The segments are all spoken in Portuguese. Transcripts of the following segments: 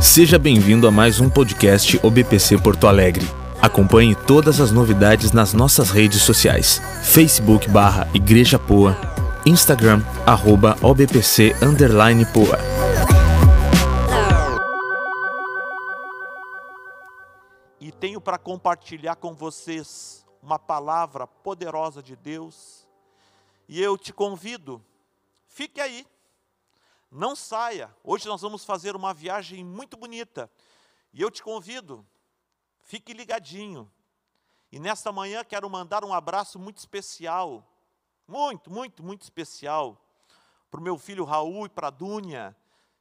Seja bem-vindo a mais um podcast OBPC Porto Alegre. Acompanhe todas as novidades nas nossas redes sociais: Facebook barra Igreja Poa, Instagram arroba OBPC underline Poa. E tenho para compartilhar com vocês uma palavra poderosa de Deus. E eu te convido, fique aí, não saia. Hoje nós vamos fazer uma viagem muito bonita. E eu te convido, fique ligadinho. E nesta manhã quero mandar um abraço muito especial, muito, muito, muito especial, para o meu filho Raul e para a Dúnia,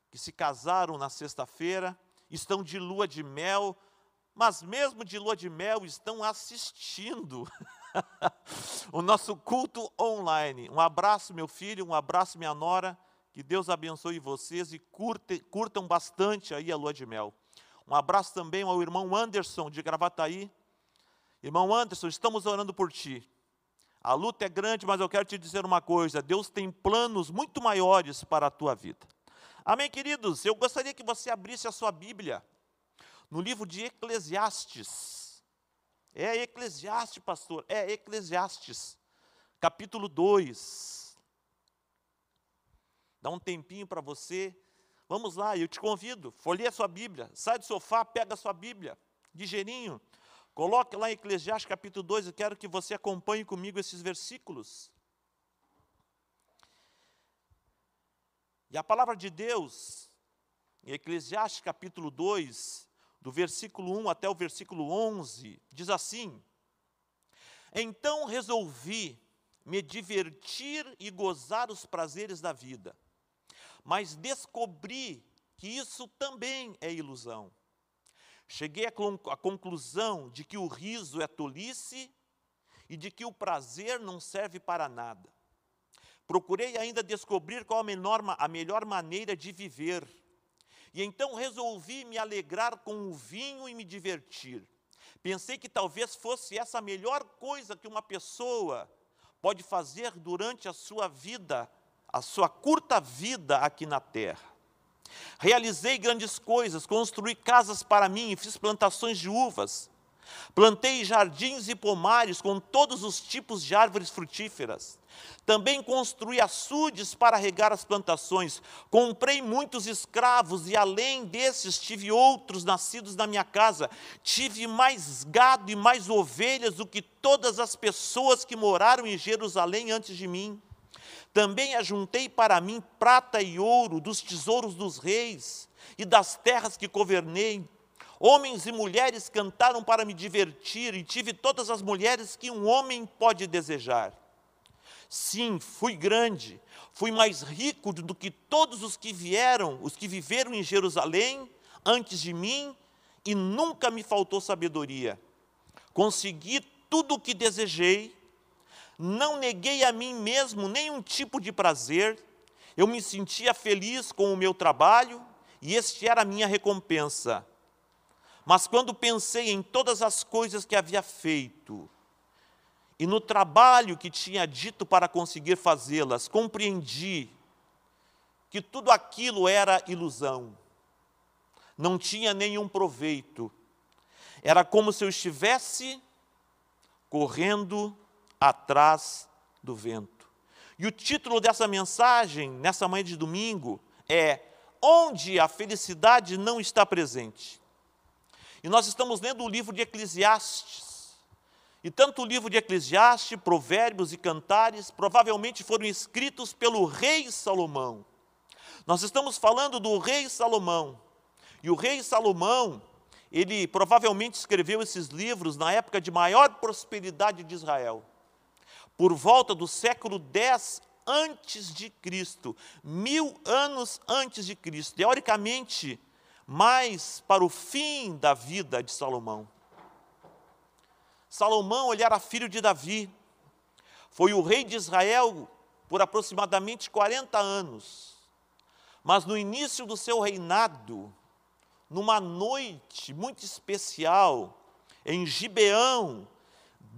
que se casaram na sexta-feira, estão de lua de mel, mas mesmo de lua de mel estão assistindo o nosso culto online. Um abraço, meu filho, um abraço, minha nora. Que Deus abençoe vocês e curte, curtam bastante aí a lua de mel. Um abraço também ao irmão Anderson de Gravataí. Irmão Anderson, estamos orando por ti. A luta é grande, mas eu quero te dizer uma coisa: Deus tem planos muito maiores para a tua vida. Amém, queridos? Eu gostaria que você abrisse a sua Bíblia no livro de Eclesiastes. É Eclesiastes, pastor, é Eclesiastes, capítulo 2. Dá um tempinho para você. Vamos lá, eu te convido. Folheie a sua Bíblia. Sai do sofá, pega a sua Bíblia. Ligeirinho. Coloque lá em Eclesiastes capítulo 2. Eu quero que você acompanhe comigo esses versículos. E a palavra de Deus, em Eclesiastes capítulo 2, do versículo 1 até o versículo 11, diz assim: Então resolvi me divertir e gozar os prazeres da vida mas descobri que isso também é ilusão. Cheguei à conclusão de que o riso é tolice e de que o prazer não serve para nada. Procurei ainda descobrir qual a, melhor maneira de viver. E então resolvi me alegrar com o vinho e me divertir. Pensei que talvez fosse essa a melhor coisa que uma pessoa pode fazer durante a sua vida a sua curta vida aqui na terra. Realizei grandes coisas, construí casas para mim, fiz plantações de uvas, plantei jardins e pomares com todos os tipos de árvores frutíferas. Também construí açudes para regar as plantações. Comprei muitos escravos e, além desses, tive outros nascidos na minha casa. Tive mais gado e mais ovelhas do que todas as pessoas que moraram em Jerusalém antes de mim. Também ajuntei para mim prata e ouro dos tesouros dos reis e das terras que governei. Homens e mulheres cantaram para me divertir e tive todas as mulheres que um homem pode desejar. Sim, fui grande, fui mais rico do que todos os que vieram, os que viveram em Jerusalém antes de mim, e nunca me faltou sabedoria. Consegui tudo o que desejei não neguei a mim mesmo nenhum tipo de prazer, eu me sentia feliz com o meu trabalho e este era a minha recompensa. Mas quando pensei em todas as coisas que havia feito e no trabalho que tinha dito para conseguir fazê-las, compreendi que tudo aquilo era ilusão, não tinha nenhum proveito. Era como se eu estivesse correndo atrás do vento. E o título dessa mensagem, nessa manhã de domingo, é Onde a felicidade não está presente. E nós estamos lendo o livro de Eclesiastes. E tanto o livro de Eclesiastes, Provérbios e Cantares provavelmente foram escritos pelo rei Salomão. Nós estamos falando do rei Salomão. E o rei Salomão, ele provavelmente escreveu esses livros na época de maior prosperidade de Israel por volta do século 10 antes de Cristo, mil anos antes de Cristo, teoricamente, mais para o fim da vida de Salomão. Salomão, ele era filho de Davi, foi o rei de Israel por aproximadamente 40 anos, mas no início do seu reinado, numa noite muito especial, em Gibeão,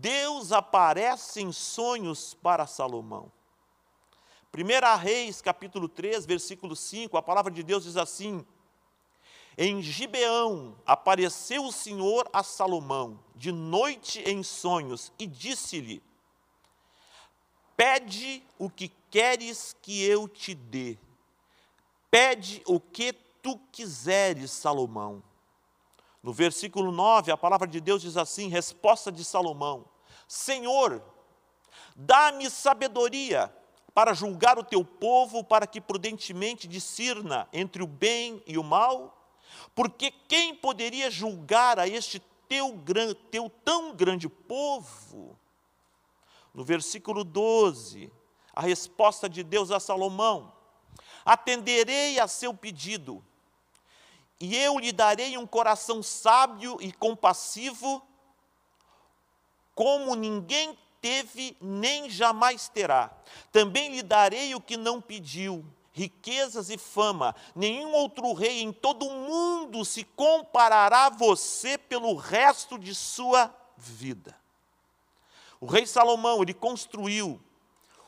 Deus aparece em sonhos para Salomão. 1 Reis, capítulo 3, versículo 5, a palavra de Deus diz assim: Em Gibeão apareceu o Senhor a Salomão, de noite em sonhos, e disse-lhe: Pede o que queres que eu te dê. Pede o que tu quiseres, Salomão. No versículo 9, a palavra de Deus diz assim: resposta de Salomão: Senhor, dá-me sabedoria para julgar o teu povo, para que prudentemente discirna entre o bem e o mal? Porque quem poderia julgar a este teu, teu tão grande povo? No versículo 12, a resposta de Deus a Salomão: Atenderei a seu pedido, e eu lhe darei um coração sábio e compassivo, como ninguém teve nem jamais terá. Também lhe darei o que não pediu, riquezas e fama. Nenhum outro rei em todo o mundo se comparará a você pelo resto de sua vida. O rei Salomão, ele construiu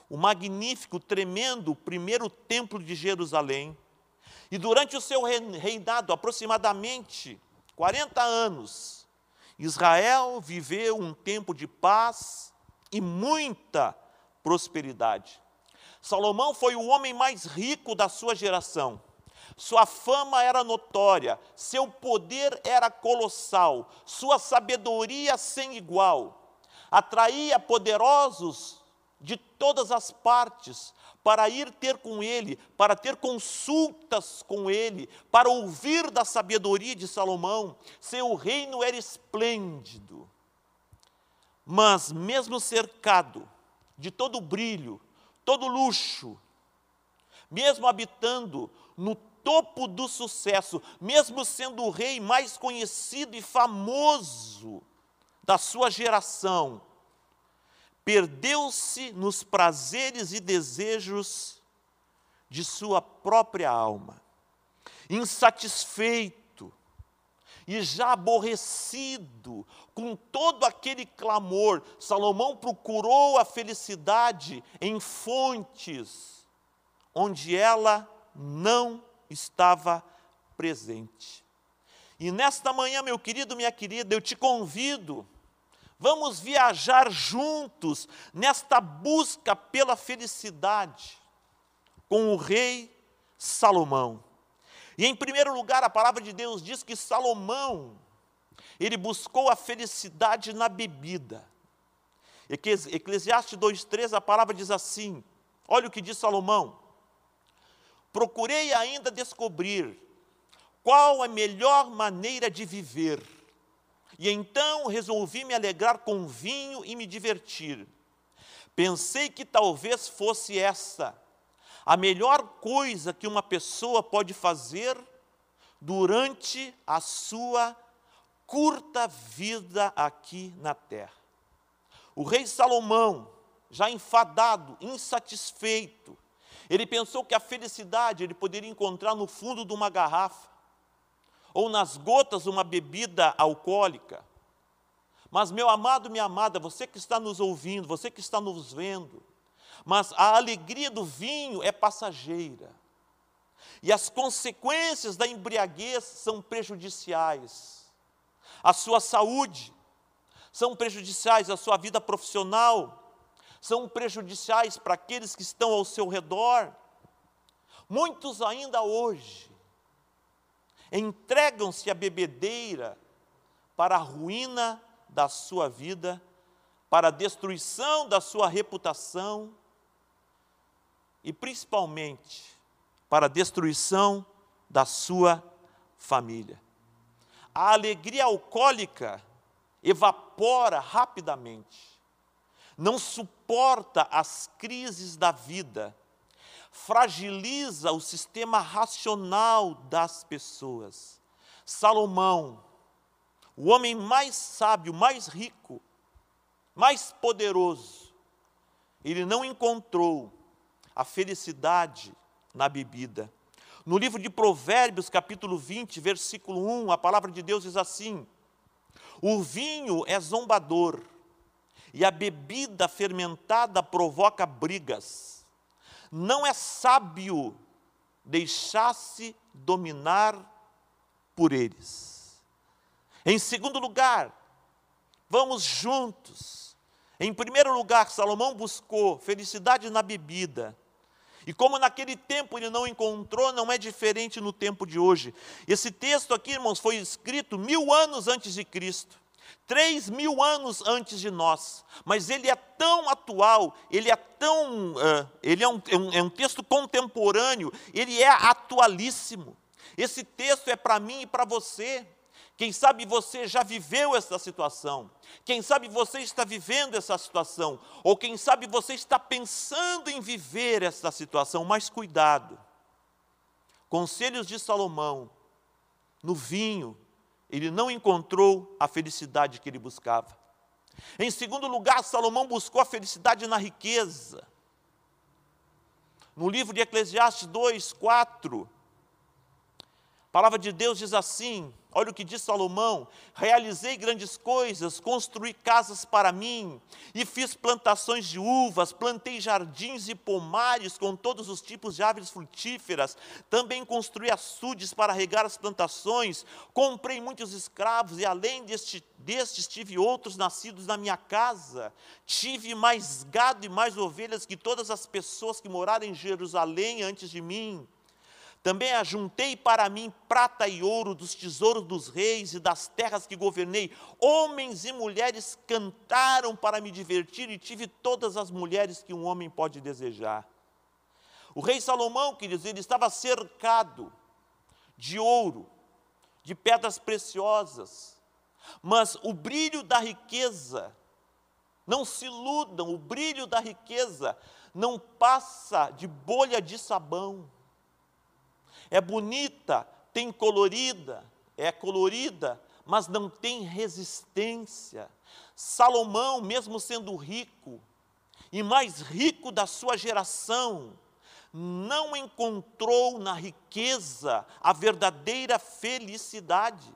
o magnífico, tremendo primeiro templo de Jerusalém. E durante o seu reinado, aproximadamente 40 anos, Israel viveu um tempo de paz, e muita prosperidade. Salomão foi o homem mais rico da sua geração. Sua fama era notória, seu poder era colossal, sua sabedoria sem igual. Atraía poderosos de todas as partes para ir ter com ele, para ter consultas com ele, para ouvir da sabedoria de Salomão. Seu reino era esplêndido. Mas, mesmo cercado de todo brilho, todo luxo, mesmo habitando no topo do sucesso, mesmo sendo o rei mais conhecido e famoso da sua geração, perdeu-se nos prazeres e desejos de sua própria alma, insatisfeito, e já aborrecido com todo aquele clamor, Salomão procurou a felicidade em fontes onde ela não estava presente. E nesta manhã, meu querido, minha querida, eu te convido, vamos viajar juntos nesta busca pela felicidade com o rei Salomão. E em primeiro lugar, a palavra de Deus diz que Salomão, ele buscou a felicidade na bebida. Eclesiastes 2,3, a palavra diz assim: olha o que diz Salomão. Procurei ainda descobrir qual a melhor maneira de viver, e então resolvi me alegrar com vinho e me divertir. Pensei que talvez fosse essa a melhor coisa que uma pessoa pode fazer durante a sua curta vida aqui na terra. O rei Salomão, já enfadado, insatisfeito, ele pensou que a felicidade ele poderia encontrar no fundo de uma garrafa, ou nas gotas uma bebida alcoólica. Mas, meu amado, minha amada, você que está nos ouvindo, você que está nos vendo, mas a alegria do vinho é passageira. E as consequências da embriaguez são prejudiciais. A sua saúde são prejudiciais, a sua vida profissional são prejudiciais para aqueles que estão ao seu redor. Muitos ainda hoje entregam-se à bebedeira para a ruína da sua vida, para a destruição da sua reputação, e principalmente para a destruição da sua família. A alegria alcoólica evapora rapidamente, não suporta as crises da vida, fragiliza o sistema racional das pessoas. Salomão, o homem mais sábio, mais rico, mais poderoso, ele não encontrou a felicidade na bebida. No livro de Provérbios, capítulo 20, versículo 1, a palavra de Deus diz assim: O vinho é zombador, e a bebida fermentada provoca brigas. Não é sábio deixar-se dominar por eles. Em segundo lugar, vamos juntos. Em primeiro lugar, Salomão buscou felicidade na bebida. E como naquele tempo ele não encontrou, não é diferente no tempo de hoje. Esse texto aqui, irmãos, foi escrito mil anos antes de Cristo. Três mil anos antes de nós, mas ele é tão atual, ele é tão, uh, ele é um, é, um, é um texto contemporâneo, ele é atualíssimo. Esse texto é para mim e para você. Quem sabe você já viveu essa situação. Quem sabe você está vivendo essa situação. Ou quem sabe você está pensando em viver essa situação. Mas cuidado. Conselhos de Salomão. No vinho, ele não encontrou a felicidade que ele buscava. Em segundo lugar, Salomão buscou a felicidade na riqueza. No livro de Eclesiastes 2, 4, a palavra de Deus diz assim: Olha o que diz Salomão: realizei grandes coisas, construí casas para mim, e fiz plantações de uvas, plantei jardins e pomares com todos os tipos de árvores frutíferas, também construí açudes para regar as plantações, comprei muitos escravos, e além deste, destes tive outros nascidos na minha casa. Tive mais gado e mais ovelhas que todas as pessoas que moraram em Jerusalém antes de mim. Também ajuntei para mim prata e ouro dos tesouros dos reis e das terras que governei. Homens e mulheres cantaram para me divertir e tive todas as mulheres que um homem pode desejar. O rei Salomão, queridos, ele estava cercado de ouro, de pedras preciosas, mas o brilho da riqueza, não se iludam, o brilho da riqueza não passa de bolha de sabão é bonita, tem colorida, é colorida, mas não tem resistência. Salomão, mesmo sendo rico, e mais rico da sua geração, não encontrou na riqueza a verdadeira felicidade.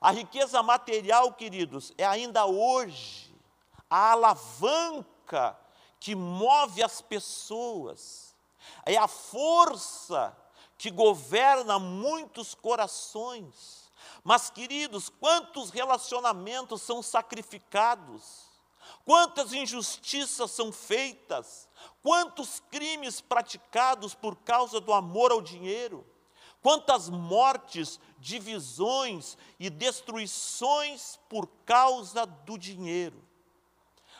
A riqueza material, queridos, é ainda hoje a alavanca que move as pessoas, é a força que governa muitos corações. Mas, queridos, quantos relacionamentos são sacrificados, quantas injustiças são feitas, quantos crimes praticados por causa do amor ao dinheiro, quantas mortes, divisões e destruições por causa do dinheiro.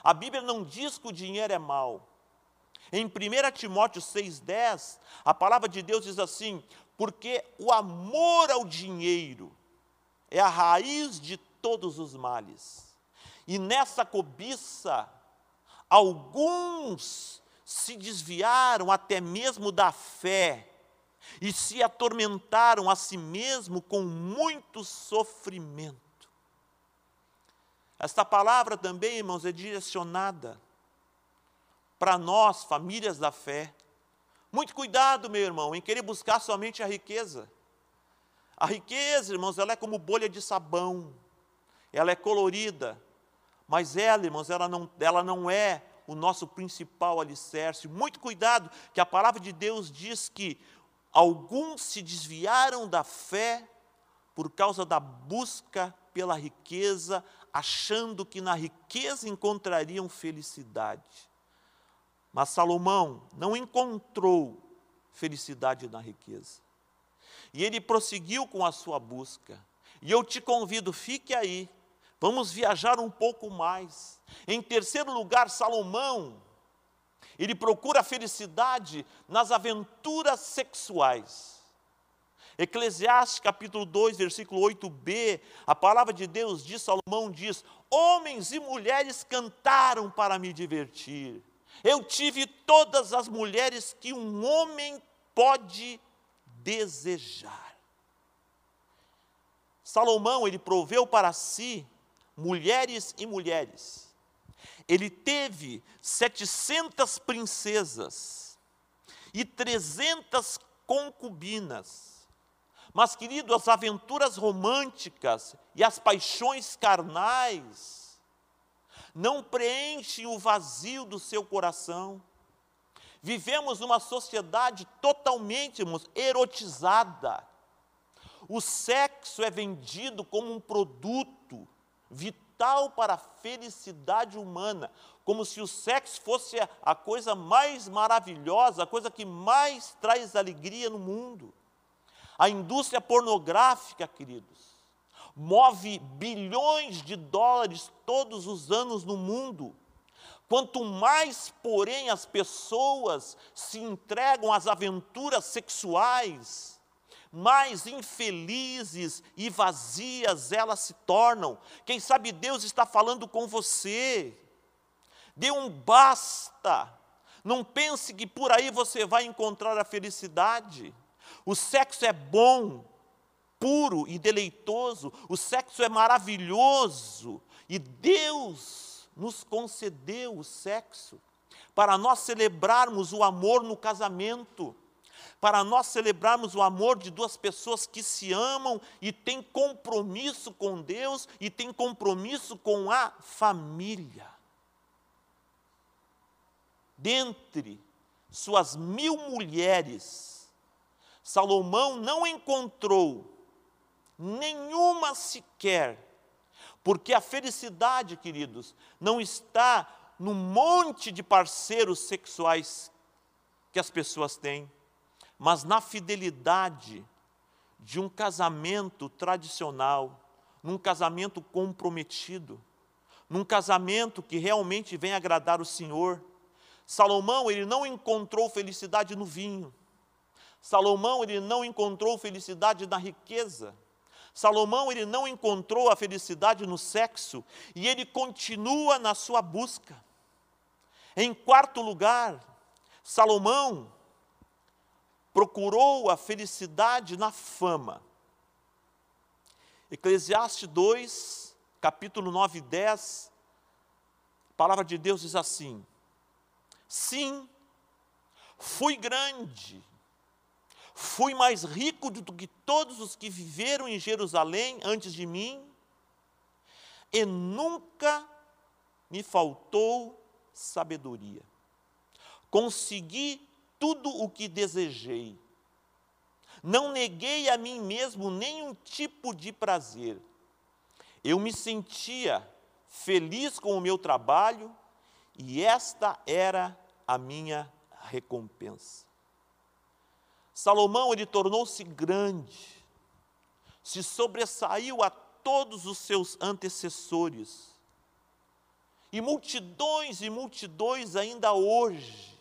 A Bíblia não diz que o dinheiro é mau, em 1 Timóteo 6,10, a palavra de Deus diz assim: porque o amor ao dinheiro é a raiz de todos os males. E nessa cobiça, alguns se desviaram até mesmo da fé e se atormentaram a si mesmo com muito sofrimento. Esta palavra também, irmãos, é direcionada para nós, famílias da fé. Muito cuidado, meu irmão, em querer buscar somente a riqueza. A riqueza, irmãos, ela é como bolha de sabão, ela é colorida, mas ela, irmãos, ela não, ela não é o nosso principal alicerce. Muito cuidado, que a palavra de Deus diz que alguns se desviaram da fé por causa da busca pela riqueza, achando que na riqueza encontrariam felicidade. Mas Salomão não encontrou felicidade na riqueza. E ele prosseguiu com a sua busca. E eu te convido, fique aí. Vamos viajar um pouco mais. Em terceiro lugar, Salomão, ele procura a felicidade nas aventuras sexuais. Eclesiastes capítulo 2, versículo 8b, a palavra de Deus diz, Salomão diz: Homens e mulheres cantaram para me divertir. Eu tive todas as mulheres que um homem pode desejar. Salomão, ele proveu para si mulheres e mulheres. Ele teve 700 princesas e 300 concubinas. Mas, querido, as aventuras românticas e as paixões carnais não preenchem o vazio do seu coração. Vivemos numa sociedade totalmente irmãos, erotizada. O sexo é vendido como um produto vital para a felicidade humana, como se o sexo fosse a coisa mais maravilhosa, a coisa que mais traz alegria no mundo. A indústria pornográfica, queridos, move bilhões de dólares todos os anos no mundo. Quanto mais, porém, as pessoas se entregam às aventuras sexuais, mais infelizes e vazias elas se tornam. Quem sabe Deus está falando com você. Dê um basta. Não pense que por aí você vai encontrar a felicidade. O sexo é bom, puro e deleitoso, o sexo é maravilhoso, e Deus nos concedeu o sexo para nós celebrarmos o amor no casamento, para nós celebrarmos o amor de duas pessoas que se amam e têm compromisso com Deus e têm compromisso com a família. Dentre suas mil mulheres, Salomão não encontrou nenhuma sequer, porque a felicidade, queridos, não está no monte de parceiros sexuais que as pessoas têm, mas na fidelidade de um casamento tradicional, num casamento comprometido, num casamento que realmente vem agradar o Senhor. Salomão, ele não encontrou felicidade no vinho, Salomão ele não encontrou felicidade na riqueza. Salomão ele não encontrou a felicidade no sexo e ele continua na sua busca. Em quarto lugar, Salomão procurou a felicidade na fama. Eclesiastes 2, capítulo 9 e 10, a palavra de Deus diz assim: Sim, fui grande Fui mais rico do que todos os que viveram em Jerusalém antes de mim, e nunca me faltou sabedoria. Consegui tudo o que desejei. Não neguei a mim mesmo nenhum tipo de prazer. Eu me sentia feliz com o meu trabalho e esta era a minha recompensa. Salomão ele tornou-se grande, se sobressaiu a todos os seus antecessores. E multidões e multidões ainda hoje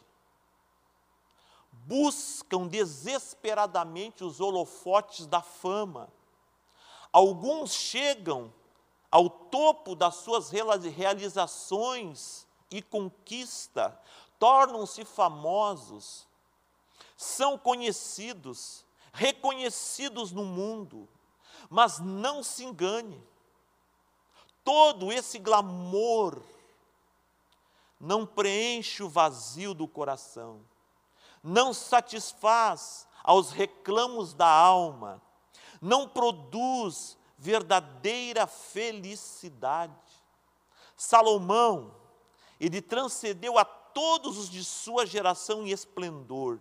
buscam desesperadamente os holofotes da fama. Alguns chegam ao topo das suas realizações e conquista, tornam-se famosos, são conhecidos, reconhecidos no mundo, mas não se engane, todo esse glamour não preenche o vazio do coração, não satisfaz aos reclamos da alma, não produz verdadeira felicidade. Salomão, ele transcendeu a todos os de sua geração em esplendor.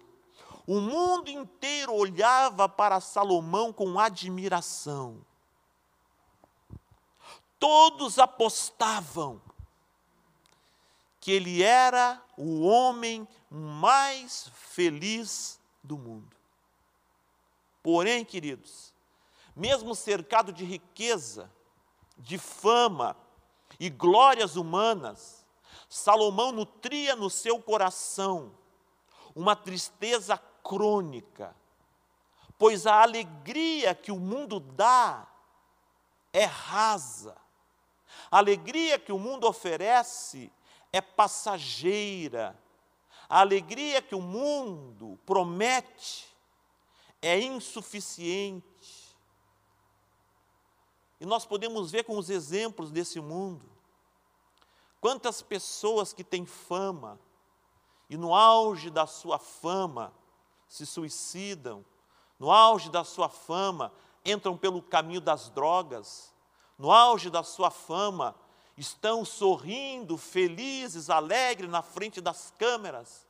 O mundo inteiro olhava para Salomão com admiração. Todos apostavam que ele era o homem mais feliz do mundo. Porém, queridos, mesmo cercado de riqueza, de fama e glórias humanas, Salomão nutria no seu coração uma tristeza crônica, pois a alegria que o mundo dá é rasa. A alegria que o mundo oferece é passageira. A alegria que o mundo promete é insuficiente. E nós podemos ver com os exemplos desse mundo. Quantas pessoas que têm fama, e no auge da sua fama, se suicidam, no auge da sua fama, entram pelo caminho das drogas, no auge da sua fama, estão sorrindo, felizes, alegres na frente das câmeras,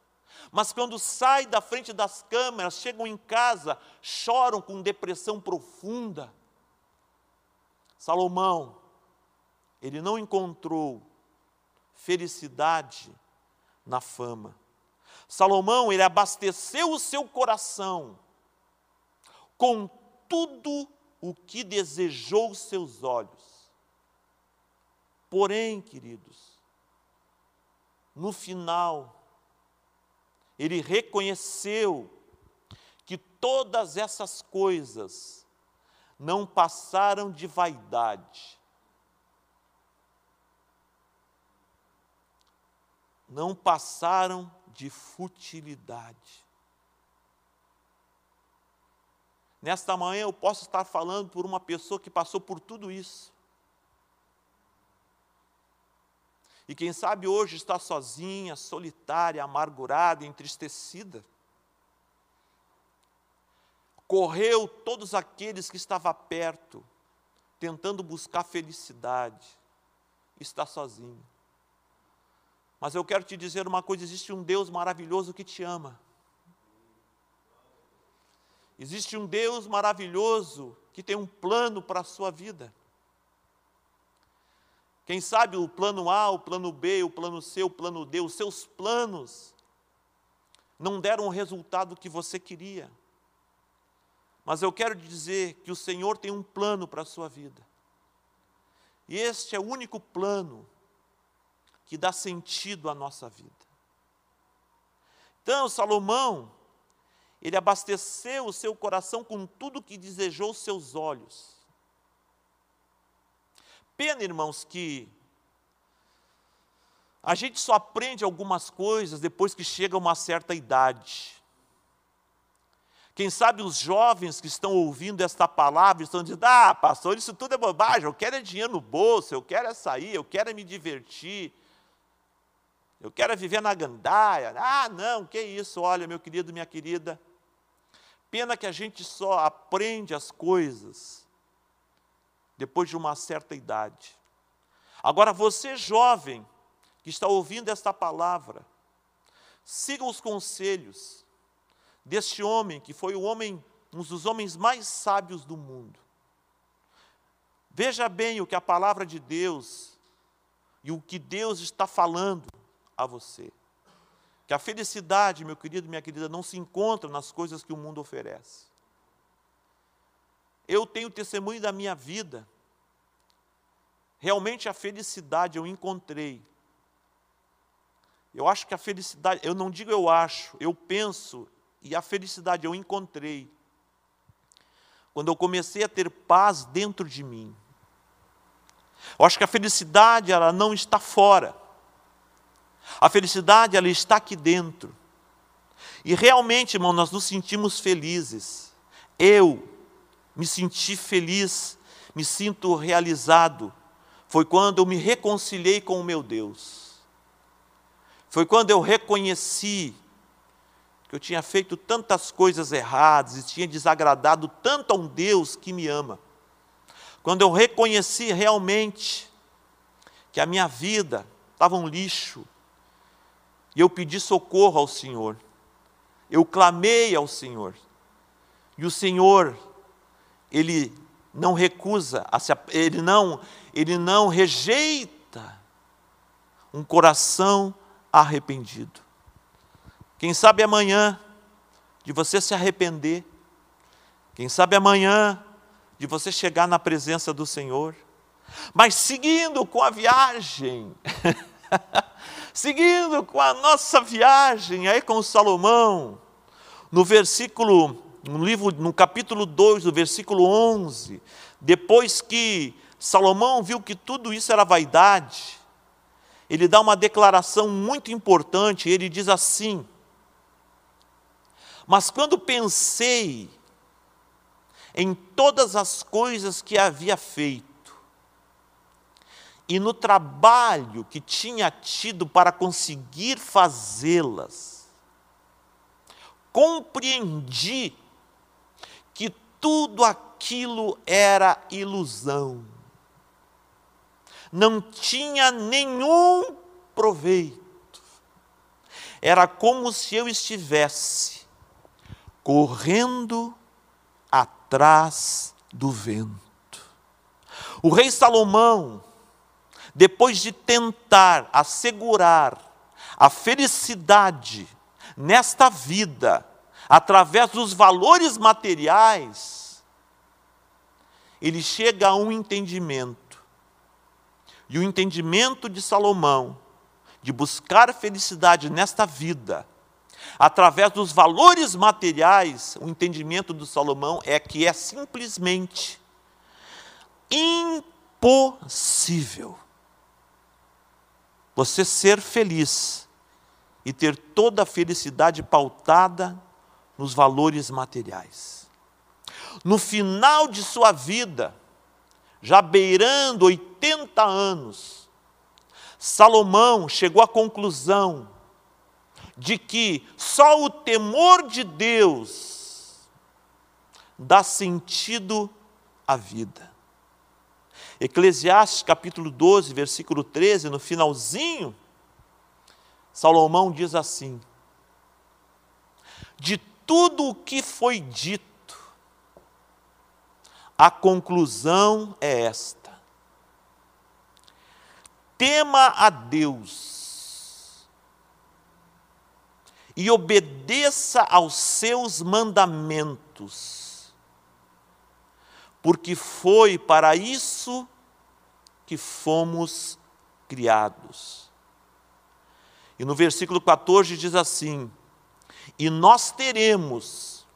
Mas quando saem da frente das câmeras, chegam em casa, choram com depressão profunda. Salomão, ele não encontrou felicidade na fama. Salomão, ele abasteceu o seu coração com tudo o que desejou seus olhos. Porém, queridos, no final, ele reconheceu que todas essas coisas não passaram de vaidade, não passaram de futilidade. Nesta manhã eu posso estar falando por uma pessoa que passou por tudo isso. E quem sabe hoje está sozinha, solitária, amargurada, entristecida. Correu todos aqueles que estavam perto, tentando buscar felicidade, está sozinho. Mas eu quero te dizer uma coisa: existe um Deus maravilhoso que te ama. Existe um Deus maravilhoso que tem um plano para a sua vida. Quem sabe o plano A, o plano B, o plano C, o plano D, os seus planos não deram o resultado que você queria. Mas eu quero dizer que o Senhor tem um plano para a sua vida. E este é o único plano que dá sentido à nossa vida. Então, Salomão, ele abasteceu o seu coração com tudo que desejou seus olhos. Pena, irmãos, que a gente só aprende algumas coisas depois que chega a uma certa idade. Quem sabe os jovens que estão ouvindo esta palavra estão dizendo: Ah, pastor, isso tudo é bobagem, eu quero é dinheiro no bolso, eu quero é sair, eu quero é me divertir, eu quero viver na gandaia. Ah, não, que isso, olha, meu querido, minha querida. Pena que a gente só aprende as coisas depois de uma certa idade. Agora, você jovem que está ouvindo esta palavra, siga os conselhos deste homem que foi o homem, um dos homens mais sábios do mundo. Veja bem o que a palavra de Deus e o que Deus está falando a você. Que a felicidade, meu querido minha querida, não se encontra nas coisas que o mundo oferece. Eu tenho testemunho da minha vida. Realmente a felicidade eu encontrei. Eu acho que a felicidade, eu não digo eu acho, eu penso, e a felicidade eu encontrei. Quando eu comecei a ter paz dentro de mim. Eu acho que a felicidade ela não está fora. A felicidade, ela está aqui dentro. E realmente, irmão, nós nos sentimos felizes. Eu me senti feliz, me sinto realizado. Foi quando eu me reconciliei com o meu Deus. Foi quando eu reconheci que eu tinha feito tantas coisas erradas e tinha desagradado tanto a um Deus que me ama. Quando eu reconheci realmente que a minha vida estava um lixo, e eu pedi socorro ao Senhor. Eu clamei ao Senhor. E o Senhor, ele não recusa, ele não, ele não rejeita um coração arrependido. Quem sabe amanhã de você se arrepender, quem sabe amanhã de você chegar na presença do Senhor, mas seguindo com a viagem, Seguindo com a nossa viagem aí com Salomão, no versículo, no livro, no capítulo 2, do versículo 11, depois que Salomão viu que tudo isso era vaidade, ele dá uma declaração muito importante, ele diz assim: Mas quando pensei em todas as coisas que havia feito, e no trabalho que tinha tido para conseguir fazê-las, compreendi que tudo aquilo era ilusão, não tinha nenhum proveito, era como se eu estivesse correndo atrás do vento. O rei Salomão, depois de tentar assegurar a felicidade nesta vida, através dos valores materiais, ele chega a um entendimento. E o entendimento de Salomão, de buscar felicidade nesta vida, através dos valores materiais, o entendimento do Salomão é que é simplesmente impossível você ser feliz e ter toda a felicidade pautada nos valores materiais. No final de sua vida, já beirando 80 anos, Salomão chegou à conclusão de que só o temor de Deus dá sentido à vida. Eclesiastes capítulo 12, versículo 13, no finalzinho, Salomão diz assim: De tudo o que foi dito, a conclusão é esta: tema a Deus e obedeça aos seus mandamentos, porque foi para isso que fomos criados. E no versículo 14 diz assim: E nós teremos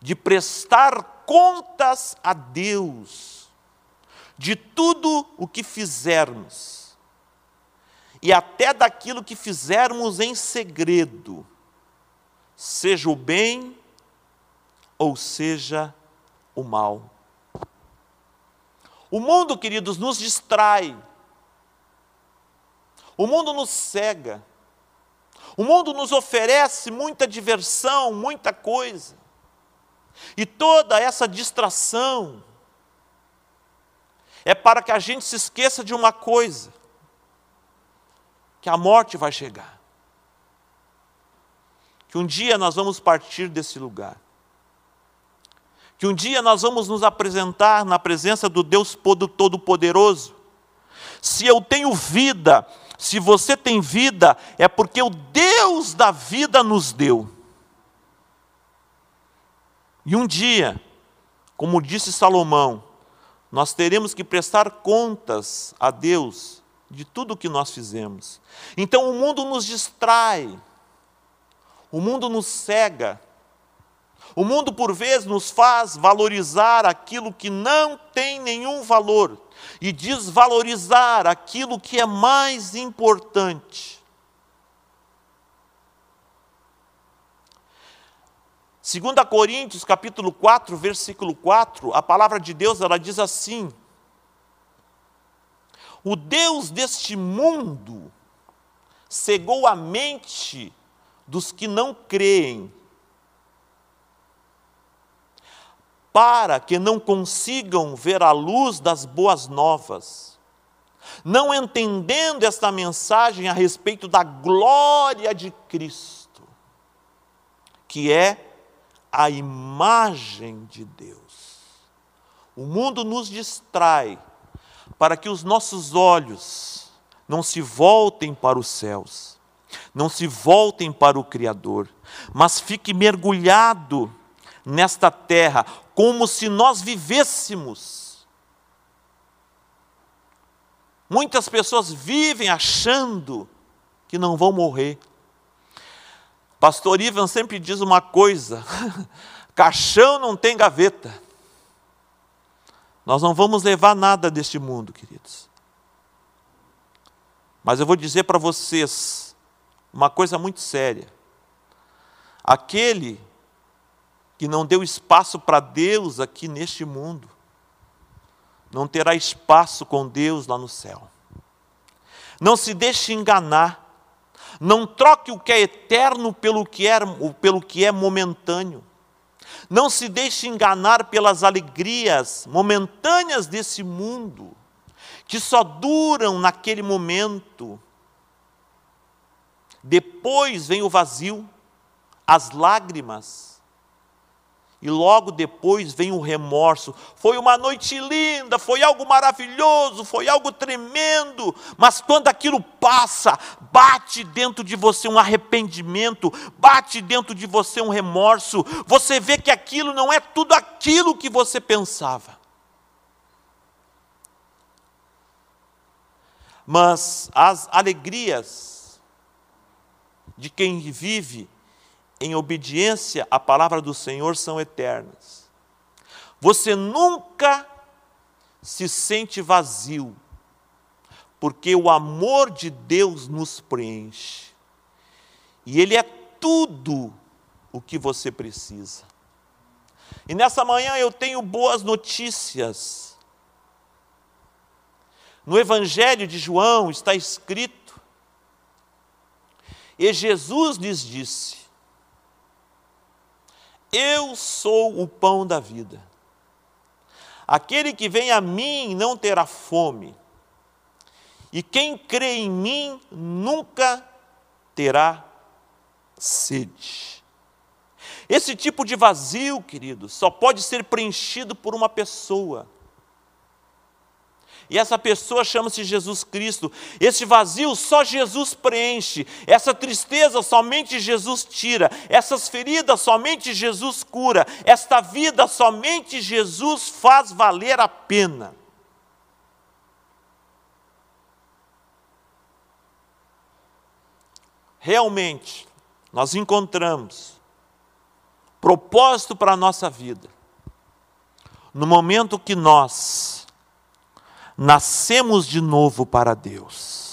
de prestar contas a Deus de tudo o que fizermos, e até daquilo que fizermos em segredo, seja o bem ou seja o mal. O mundo, queridos, nos distrai o mundo nos cega. O mundo nos oferece muita diversão, muita coisa. E toda essa distração é para que a gente se esqueça de uma coisa: que a morte vai chegar. Que um dia nós vamos partir desse lugar. Que um dia nós vamos nos apresentar na presença do Deus Todo-Poderoso. Se eu tenho vida, se você tem vida, é porque o Deus da vida nos deu. E um dia, como disse Salomão, nós teremos que prestar contas a Deus de tudo o que nós fizemos. Então o mundo nos distrai, o mundo nos cega, o mundo por vezes nos faz valorizar aquilo que não tem nenhum valor e desvalorizar aquilo que é mais importante. Segunda Coríntios, capítulo 4, versículo 4, a palavra de Deus, ela diz assim: O Deus deste mundo cegou a mente dos que não creem, para que não consigam ver a luz das boas novas, não entendendo esta mensagem a respeito da glória de Cristo, que é a imagem de Deus. O mundo nos distrai para que os nossos olhos não se voltem para os céus, não se voltem para o Criador, mas fique mergulhado nesta terra, como se nós vivêssemos. Muitas pessoas vivem achando que não vão morrer. Pastor Ivan sempre diz uma coisa: caixão não tem gaveta. Nós não vamos levar nada deste mundo, queridos. Mas eu vou dizer para vocês uma coisa muito séria. Aquele que não deu espaço para Deus aqui neste mundo, não terá espaço com Deus lá no céu. Não se deixe enganar. Não troque o que é eterno pelo que é, pelo que é momentâneo. Não se deixe enganar pelas alegrias momentâneas desse mundo, que só duram naquele momento. depois vem o vazio, as lágrimas, e logo depois vem o remorso. Foi uma noite linda, foi algo maravilhoso, foi algo tremendo, mas quando aquilo passa, bate dentro de você um arrependimento, bate dentro de você um remorso, você vê que aquilo não é tudo aquilo que você pensava. Mas as alegrias de quem vive em obediência à palavra do Senhor são eternas. Você nunca se sente vazio, porque o amor de Deus nos preenche. E Ele é tudo o que você precisa. E nessa manhã eu tenho boas notícias. No Evangelho de João está escrito, e Jesus lhes disse: eu sou o pão da vida. Aquele que vem a mim não terá fome, e quem crê em mim nunca terá sede. Esse tipo de vazio, queridos, só pode ser preenchido por uma pessoa. E essa pessoa chama-se Jesus Cristo. Esse vazio só Jesus preenche. Essa tristeza somente Jesus tira. Essas feridas somente Jesus cura. Esta vida somente Jesus faz valer a pena. Realmente, nós encontramos propósito para a nossa vida no momento que nós nascemos de novo para Deus.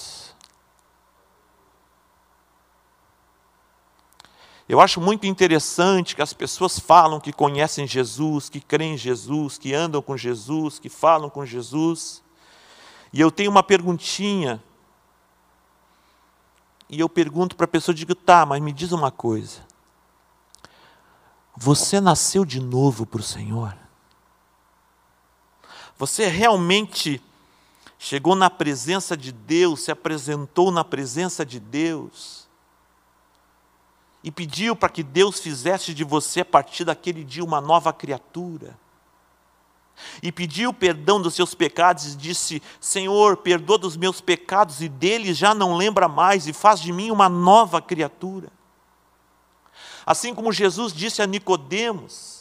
Eu acho muito interessante que as pessoas falam que conhecem Jesus, que creem em Jesus, que andam com Jesus, que falam com Jesus. E eu tenho uma perguntinha. E eu pergunto para a pessoa, digo, tá, mas me diz uma coisa. Você nasceu de novo para o Senhor? Você realmente chegou na presença de Deus, se apresentou na presença de Deus e pediu para que Deus fizesse de você a partir daquele dia uma nova criatura. E pediu perdão dos seus pecados e disse: Senhor, perdoa dos meus pecados e deles já não lembra mais e faz de mim uma nova criatura. Assim como Jesus disse a Nicodemos,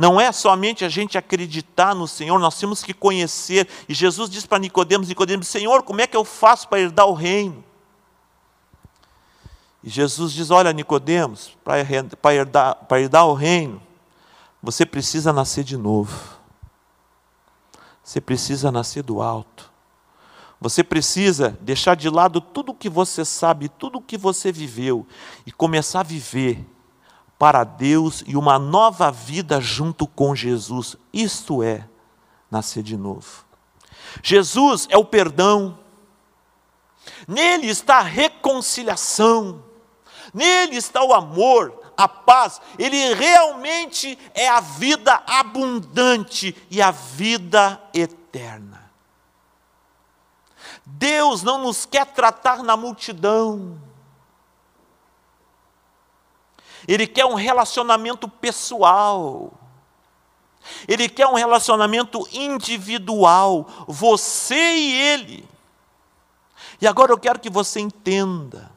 Não é somente a gente acreditar no Senhor, nós temos que conhecer. E Jesus diz para Nicodemos, Nicodemos, Senhor, como é que eu faço para herdar o reino? E Jesus diz, olha Nicodemos, para herdar, para herdar o reino, você precisa nascer de novo. Você precisa nascer do alto. Você precisa deixar de lado tudo o que você sabe, tudo o que você viveu e começar a viver para Deus e uma nova vida junto com Jesus. Isto é nascer de novo. Jesus é o perdão, nele está a reconciliação, nele está o amor, a paz, ele realmente é a vida abundante e a vida eterna. Deus não nos quer tratar na multidão, ele quer um relacionamento pessoal. Ele quer um relacionamento individual, você e ele. E agora eu quero que você entenda.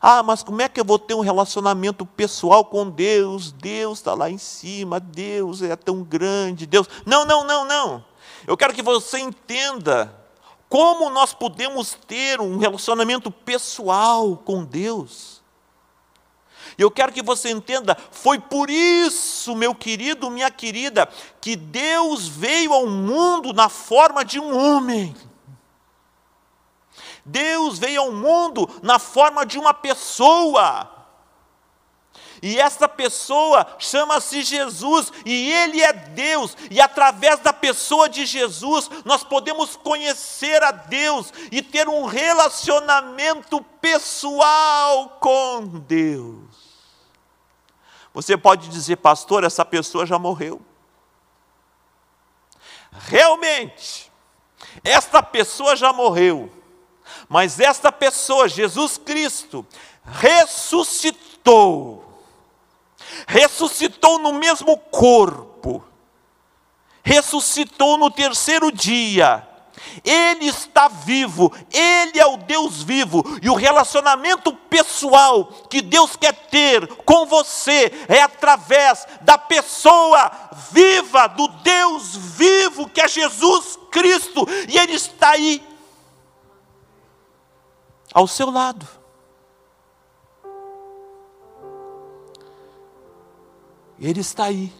Ah, mas como é que eu vou ter um relacionamento pessoal com Deus? Deus está lá em cima, Deus é tão grande, Deus. Não, não, não, não. Eu quero que você entenda como nós podemos ter um relacionamento pessoal com Deus. Eu quero que você entenda, foi por isso, meu querido, minha querida, que Deus veio ao mundo na forma de um homem. Deus veio ao mundo na forma de uma pessoa. E essa pessoa chama-se Jesus, e Ele é Deus, e através da pessoa de Jesus, nós podemos conhecer a Deus e ter um relacionamento pessoal com Deus. Você pode dizer, pastor, essa pessoa já morreu. Realmente, Esta pessoa já morreu, mas esta pessoa, Jesus Cristo, ressuscitou. Ressuscitou no mesmo corpo. Ressuscitou no terceiro dia ele está vivo, Ele é o Deus vivo, e o relacionamento pessoal que Deus quer ter com você é através da pessoa viva, do Deus vivo, que é Jesus Cristo, e Ele está aí, ao seu lado. Ele está aí,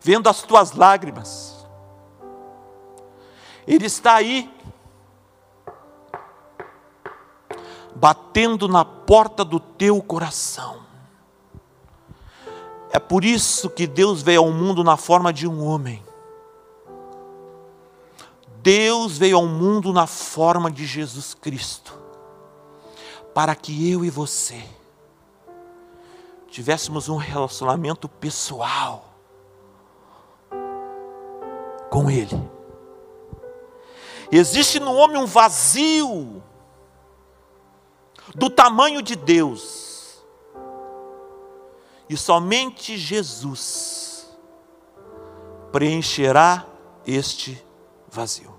vendo as tuas lágrimas, ele está aí, batendo na porta do teu coração. É por isso que Deus veio ao mundo na forma de um homem. Deus veio ao mundo na forma de Jesus Cristo, para que eu e você tivéssemos um relacionamento pessoal com Ele. Existe no homem um vazio do tamanho de Deus. E somente Jesus preencherá este vazio.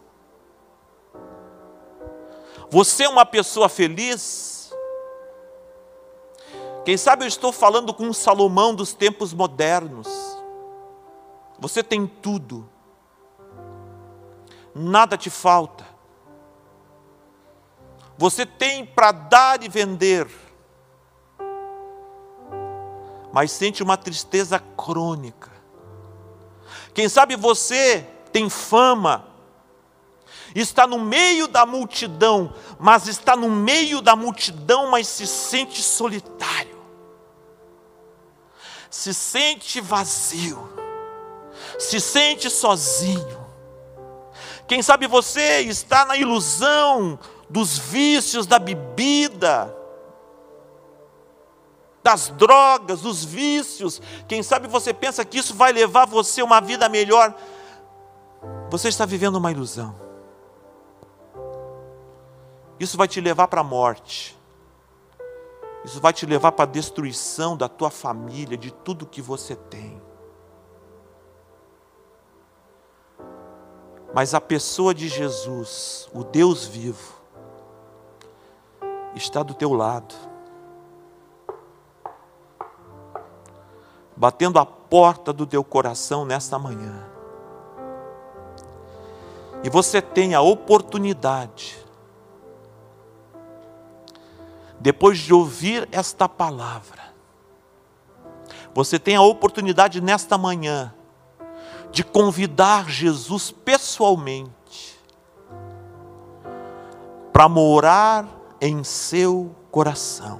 Você é uma pessoa feliz? Quem sabe eu estou falando com um Salomão dos tempos modernos. Você tem tudo nada te falta. Você tem para dar e vender, mas sente uma tristeza crônica. Quem sabe você tem fama, está no meio da multidão, mas está no meio da multidão, mas se sente solitário, se sente vazio, se sente sozinho. Quem sabe você está na ilusão dos vícios da bebida, das drogas, dos vícios. Quem sabe você pensa que isso vai levar você a uma vida melhor. Você está vivendo uma ilusão. Isso vai te levar para a morte. Isso vai te levar para a destruição da tua família, de tudo que você tem. Mas a pessoa de Jesus, o Deus vivo, está do teu lado, batendo a porta do teu coração nesta manhã. E você tem a oportunidade, depois de ouvir esta palavra, você tem a oportunidade nesta manhã de convidar Jesus pessoalmente para morar em seu coração.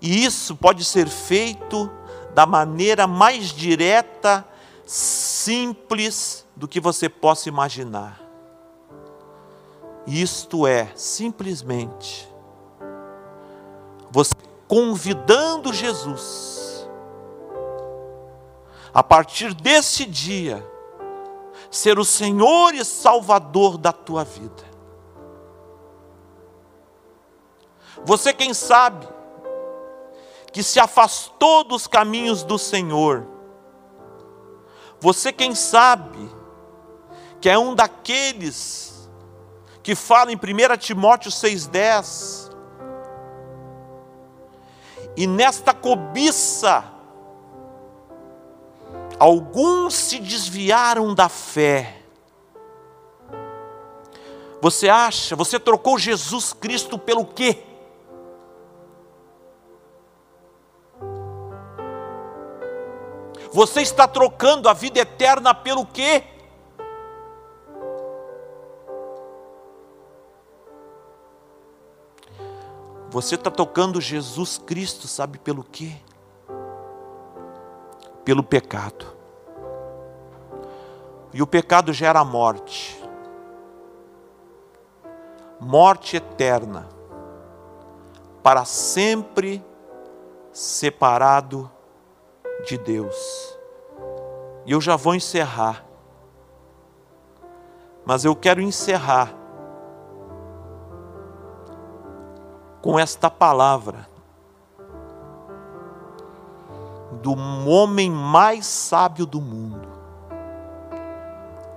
E isso pode ser feito da maneira mais direta, simples do que você possa imaginar. Isto é, simplesmente, você convidando Jesus a partir desse dia, ser o Senhor e Salvador da tua vida. Você, quem sabe, que se afastou dos caminhos do Senhor, você, quem sabe, que é um daqueles que fala em 1 Timóteo 6,10, e nesta cobiça, alguns se desviaram da fé. Você acha, você trocou Jesus Cristo pelo quê? Você está trocando a vida eterna pelo quê? Você está tocando Jesus Cristo, sabe pelo quê? Pelo pecado. E o pecado gera morte. Morte eterna. Para sempre separado de Deus. E eu já vou encerrar. Mas eu quero encerrar com esta palavra do homem mais sábio do mundo,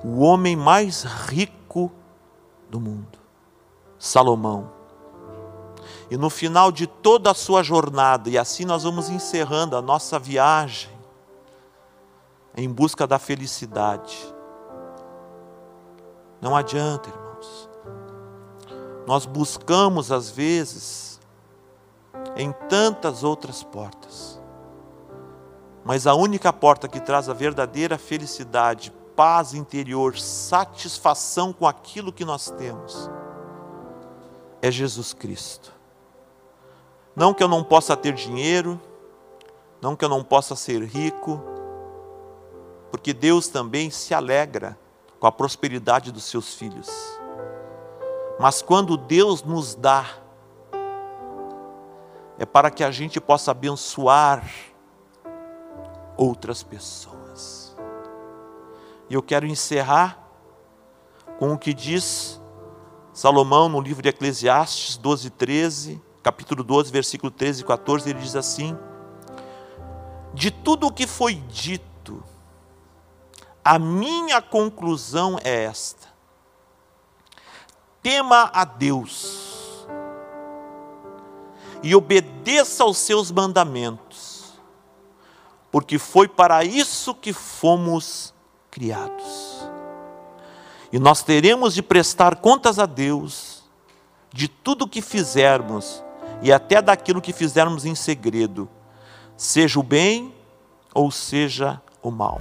o homem mais rico do mundo, Salomão. E no final de toda a sua jornada, e assim nós vamos encerrando a nossa viagem em busca da felicidade. Não adianta, irmãos. Nós buscamos às vezes em tantas outras portas. Mas a única porta que traz a verdadeira felicidade, paz interior, satisfação com aquilo que nós temos, é Jesus Cristo. Não que eu não possa ter dinheiro, não que eu não possa ser rico, porque Deus também se alegra com a prosperidade dos seus filhos. Mas quando Deus nos dá, é para que a gente possa abençoar outras pessoas. E eu quero encerrar com o que diz Salomão no livro de Eclesiastes 12, 13 capítulo 12, versículo 13 e 14, ele diz assim: De tudo o que foi dito, a minha conclusão é esta: tema a Deus e obedeça aos seus mandamentos, porque foi para isso que fomos criados. E nós teremos de prestar contas a Deus de tudo o que fizermos e até daquilo que fizermos em segredo, seja o bem ou seja o mal.